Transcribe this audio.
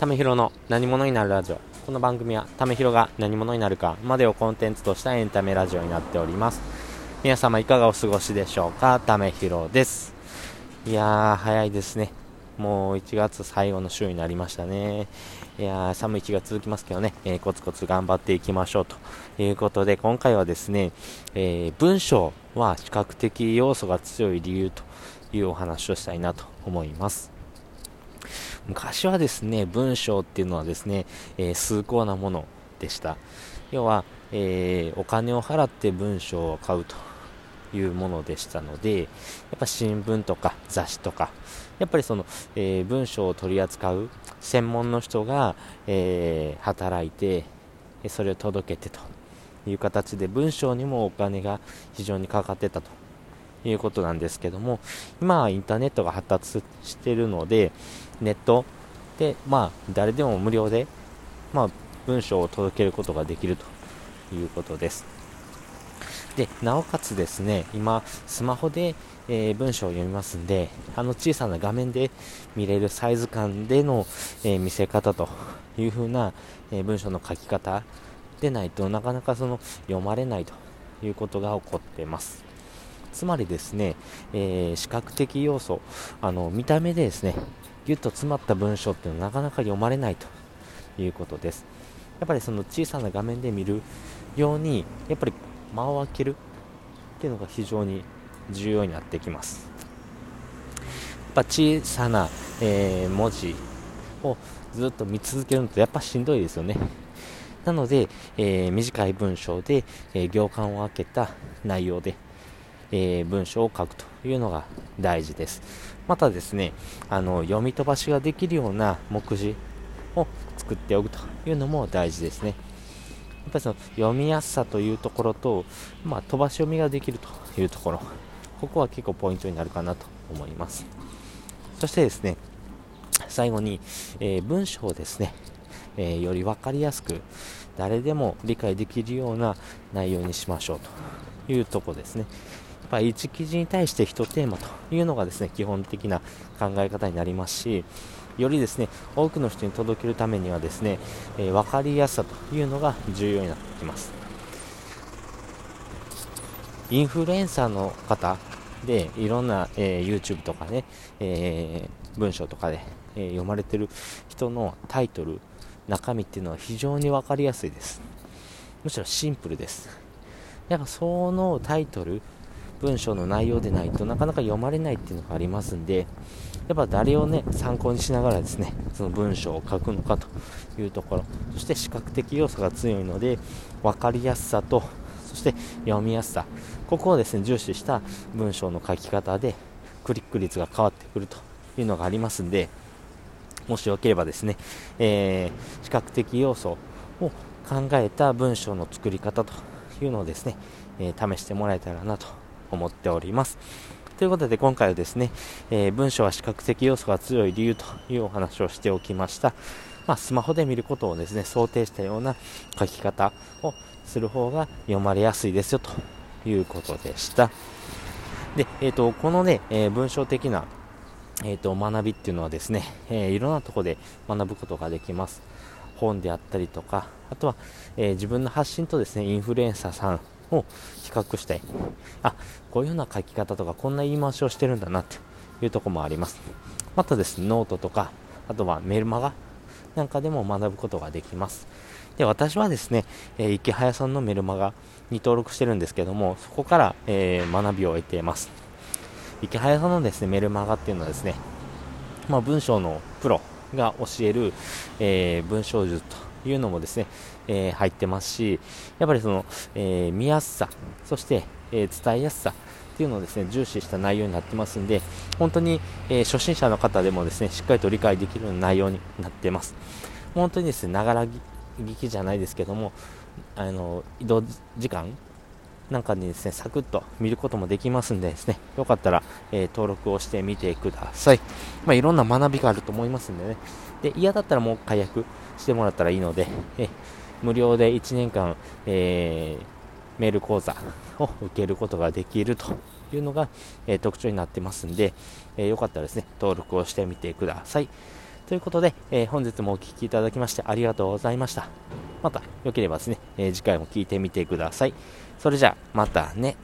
ためひろの何者になるラジオ。この番組はためひろが何者になるかまでをコンテンツとしたエンタメラジオになっております。皆様いかがお過ごしでしょうか？ためひろです。いやー早いですね。もう1月最後の週になりましたね。いやー寒い日が続きますけどね、えー、コツコツ頑張っていきましょうということで今回はですね、えー、文章は視覚的要素が強い理由というお話をしたいなと思います。昔はですね、文章っていうのはですね、えー、崇高なものでした。要は、えー、お金を払って文章を買うというものでしたので、やっぱ新聞とか雑誌とか、やっぱりその、えー、文章を取り扱う専門の人が、えー、働いて、それを届けてという形で文章にもお金が非常にかかってたということなんですけども、今はインターネットが発達しているので、ネットで、まあ、誰でも無料で、まあ、文章を届けることができるということです。で、なおかつですね、今、スマホで、えー、文章を読みますんで、あの小さな画面で見れるサイズ感での、えー、見せ方という風な、えー、文章の書き方でないとなかなかその読まれないということが起こっています。つまりですね、えー、視覚的要素、あの見た目でですね、ぎゅっと詰まった文章っていうのはなかなか読まれないということです。やっぱりその小さな画面で見るように、やっぱり間を空けるっていうのが非常に重要になってきます。やっぱ小さな、えー、文字をずっと見続けるのとやっぱしんどいですよね。なので、えー、短い文章で、えー、行間を空けた内容で、え文章を書くというのが大事です。またですね、あの読み飛ばしができるような目次を作っておくというのも大事ですね。やっぱりその読みやすさというところと、まあ、飛ばし読みができるというところ、ここは結構ポイントになるかなと思います。そしてですね、最後に、えー、文章をですね、えー、より分かりやすく、誰でも理解できるような内容にしましょうというとこですね。ぱ1記事に対して1テーマというのがですね基本的な考え方になりますしよりですね多くの人に届けるためにはですね、えー、分かりやすさというのが重要になってきます。インフルエンサーの方でいろんな、えー、YouTube とかね、えー、文章とかで、え読まれてる人のタイトル中身っていうのは非常に分かりやすいです。むしろシンプルです。やっぱそのタイトル文章の内容でないとなかなか読まれないっていうのがありますんで、やっぱ誰をね、参考にしながらですね、その文章を書くのかというところ、そして視覚的要素が強いので、分かりやすさと、そして読みやすさ、ここをですね、重視した文章の書き方で、クリック率が変わってくるというのがありますんで、もしよければですね、えー、視覚的要素を考えた文章の作り方というのをですね、えー、試してもらえたらなと思っております。ということで今回はですね、えー、文章は視覚的要素が強い理由というお話をしておきました。まあ、スマホで見ることをですね、想定したような書き方をする方が読まれやすいですよということでした。で、えっ、ー、と、このね、えー、文章的なえーと、学びっていうのはですね、えー、いろんなところで学ぶことができます。本であったりとか、あとは、え、自分の発信とですね、インフルエンサーさんを比較したい。あ、こういうような書き方とか、こんな言い回しをしてるんだなっていうとこもあります。またですね、ノートとか、あとはメルマガなんかでも学ぶことができます。で、私はですね、えー、イケハヤさんのメルマガに登録してるんですけども、そこから、えー、学びを得ています。イケハヤさんのですね、メルマガっていうのはですね、まあ、文章のプロが教える、えー、文章術というのもですね、えー、入ってますし、やっぱりその、えー、見やすさ、そして、え伝えやすさっていうのをですね、重視した内容になってますんで、本当に、え初心者の方でもですね、しっかりと理解できるような内容になってます。本当にですね、ながら聞きじゃないですけども、あの、移動時間なんかにですね、サクッと見ることもできますんでですね、よかったら、えー、登録をしてみてください。まあ、いろんな学びがあると思いますんでね。で、嫌だったらもう解約してもらったらいいので、え無料で1年間、えー、メール講座を受けることができるというのが、えー、特徴になってますんで、えー、よかったらですね、登録をしてみてください。ということで、えー、本日もお聴きいただきましてありがとうございました。また、よければですね、えー、次回も聴いてみてください。それじゃあ、またね。